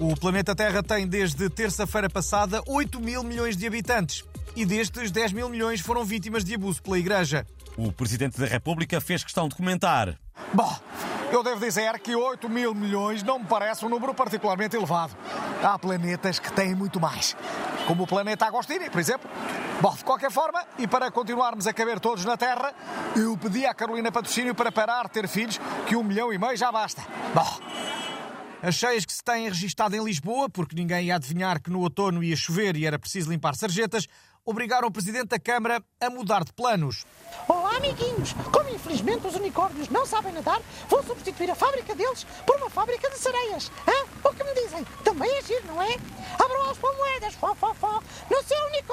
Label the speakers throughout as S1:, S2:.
S1: O planeta Terra tem desde terça-feira passada 8 mil milhões de habitantes e destes 10 mil milhões foram vítimas de abuso pela Igreja.
S2: O Presidente da República fez questão de comentar.
S3: Bom, eu devo dizer que 8 mil milhões não me parece um número particularmente elevado. Há planetas que têm muito mais, como o planeta Agostini, por exemplo. Bom, de qualquer forma, e para continuarmos a caber todos na Terra, eu pedi à Carolina Patrocínio para parar de ter filhos, que um milhão e meio já basta. Bom,
S1: As cheias que se têm registado em Lisboa, porque ninguém ia adivinhar que no outono ia chover e era preciso limpar sarjetas, obrigaram o Presidente da Câmara a mudar de planos.
S4: Olá, amiguinhos! Como infelizmente os unicórnios não sabem nadar, vou substituir a fábrica deles por uma fábrica de sereias. Hã? O que me dizem? Também é giro, não é? Abram as palmoedas, fó, fó, fó, seu unicórnio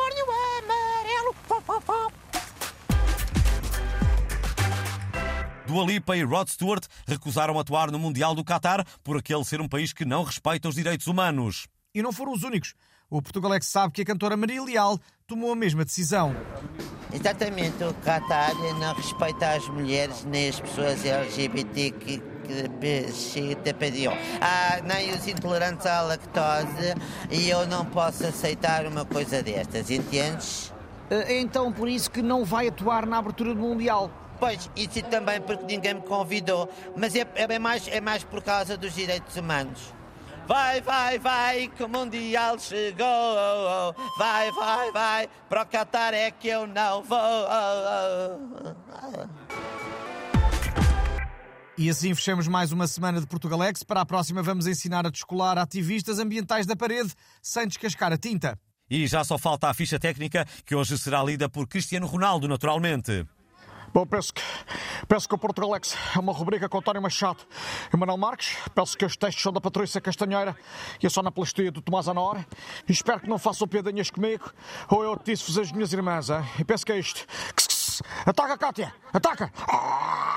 S2: Dua Lipa e Rod Stewart recusaram atuar no Mundial do Qatar por aquele ser um país que não respeita os direitos humanos.
S1: E não foram os únicos. O Portugalex sabe que a cantora Maria Leal tomou a mesma decisão.
S5: Exatamente, o Qatar não respeita as mulheres nem as pessoas LGBT que, tapariam. Ah, nem os intolerantes à lactose e eu não posso aceitar uma coisa destas, entendes?
S6: Eh, Então por isso que não vai atuar na abertura do Mundial.
S5: Pois, isso também porque ninguém me convidou, mas é, é, mais, é mais por causa dos direitos humanos. Vai, vai, vai, que o Mundial chegou. Vai, vai, vai, para o Qatar é que eu não vou.
S1: E assim fechamos mais uma semana de Portugalex. Para a próxima vamos ensinar a descolar ativistas ambientais da parede sem descascar a tinta.
S2: E já só falta a ficha técnica, que hoje será lida por Cristiano Ronaldo, naturalmente.
S3: Bom, penso que, penso que o Portugalex é uma rubrica com António Machado e Manuel Marques. Penso que os textos são da Patrícia Castanheira e a sonoplastia do Tomás Anora. E espero que não façam piadinhas comigo ou eu disse-vos as minhas irmãs. Hein? E penso que é isto. Ataca, Cátia! Ataca! Ah!